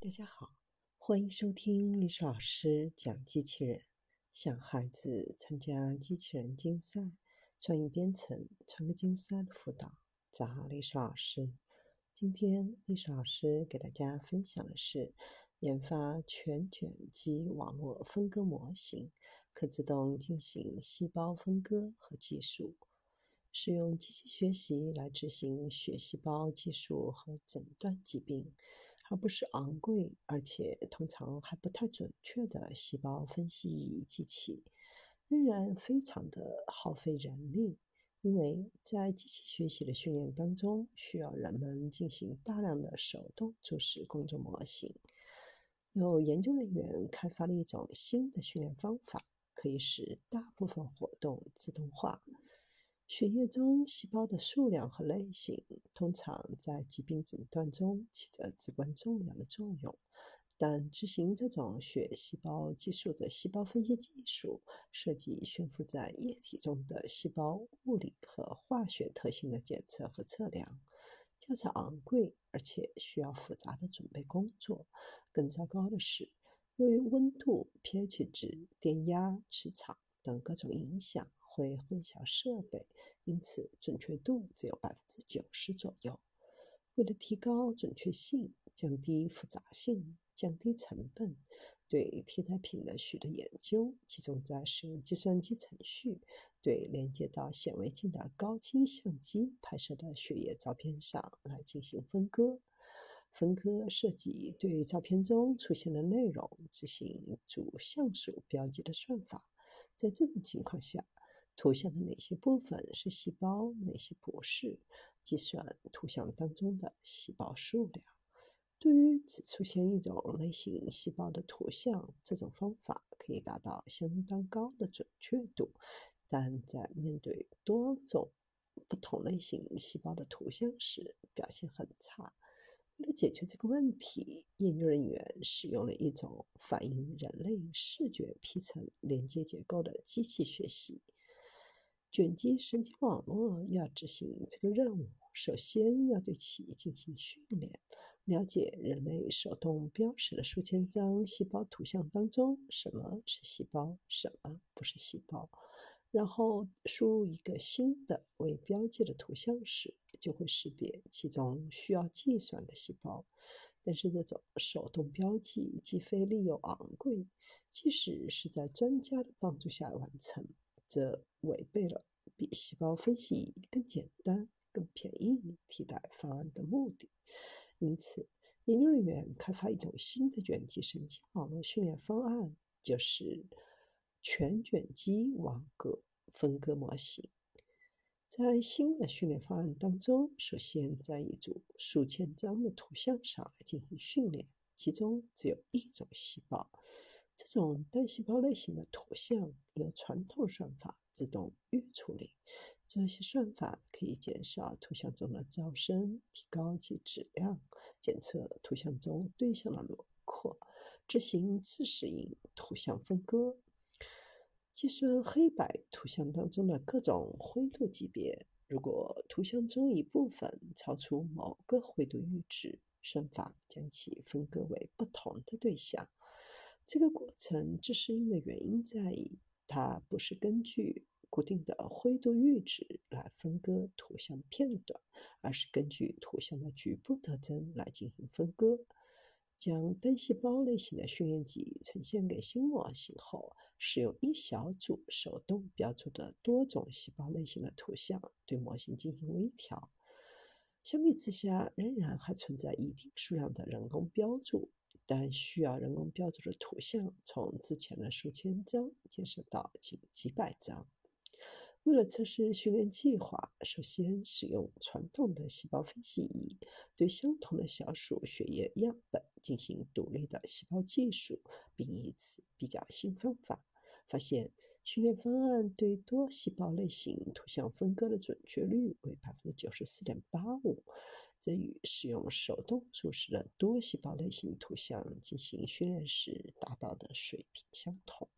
大家好，欢迎收听历史老师讲机器人，想孩子参加机器人竞赛、创意编程、创客竞赛的辅导，找历史老师。今天历史老师给大家分享的是研发全卷积网络分割模型，可自动进行细胞分割和技术。使用机器学习来执行血细胞技术和诊断疾病，而不是昂贵而且通常还不太准确的细胞分析仪机器，仍然非常的耗费人力。因为在机器学习的训练当中，需要人们进行大量的手动注视工作模型。有研究人员开发了一种新的训练方法，可以使大部分活动自动化。血液中细胞的数量和类型，通常在疾病诊断中起着至关重要的作用。但执行这种血细胞计数的细胞分析技术，涉及悬浮在液体中的细胞物理和化学特性的检测和测量，较为昂贵，而且需要复杂的准备工作。更糟糕的是，由于温度、pH 值、电压、磁场等各种影响，会混淆设备，因此准确度只有百分之九十左右。为了提高准确性，降低复杂性。降低成本，对替代品的许多研究集中在使用计算机程序对连接到显微镜的高清相机拍摄的血液照片上来进行分割。分割涉及对照片中出现的内容执行主像素标记的算法。在这种情况下，图像的哪些部分是细胞，哪些不是，计算图像当中的细胞数量。对于只出现一种类型细胞的图像，这种方法可以达到相当高的准确度，但在面对多种不同类型细胞的图像时，表现很差。为了解决这个问题，研究人员使用了一种反映人类视觉皮层连接结构的机器学习。卷积神经网络要执行这个任务，首先要对其进行训练。了解人类手动标识的数千张细胞图像当中什么是细胞，什么不是细胞，然后输入一个新的未标记的图像时，就会识别其中需要计算的细胞。但是这种手动标记既费力又昂贵，即使是在专家的帮助下完成，这违背了比细胞分析更简单、更便宜替代方案的目的。因此，研究人员开发一种新的卷积神经网络训练方案，就是全卷积网格分割模型。在新的训练方案当中，首先在一组数千张的图像上来进行训练，其中只有一种细胞。这种单细胞类型的图像由传统算法自动预处理。这些算法可以减少图像中的噪声，提高其质量，检测图像中对象的轮廓，执行自适应图像分割，计算黑白图像当中的各种灰度级别。如果图像中一部分超出某个灰度阈值，算法将其分割为不同的对象。这个过程自适应的原因在于，它不是根据固定的灰度阈值来分割图像片段，而是根据图像的局部特征来进行分割。将单细胞类型的训练集呈现给新模型后，使用一小组手动标注的多种细胞类型的图像对模型进行微调。相比之下，仍然还存在一定数量的人工标注。但需要人工标注的图像，从之前的数千张减少到仅几百张。为了测试训练计划，首先使用传统的细胞分析仪对相同的小鼠血液样本进行独立的细胞技术，并以此比较新方法，发现训练方案对多细胞类型图像分割的准确率为百分之九十四点八五。这与使用手动注视的多细胞类型图像进行训练时达到的水平相同。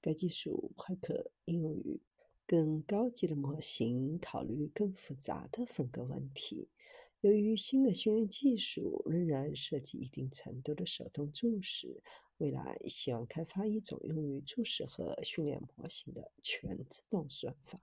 该技术还可应用于更高级的模型，考虑更复杂的分割问题。由于新的训练技术仍然涉及一定程度的手动注释，未来希望开发一种用于注释和训练模型的全自动算法。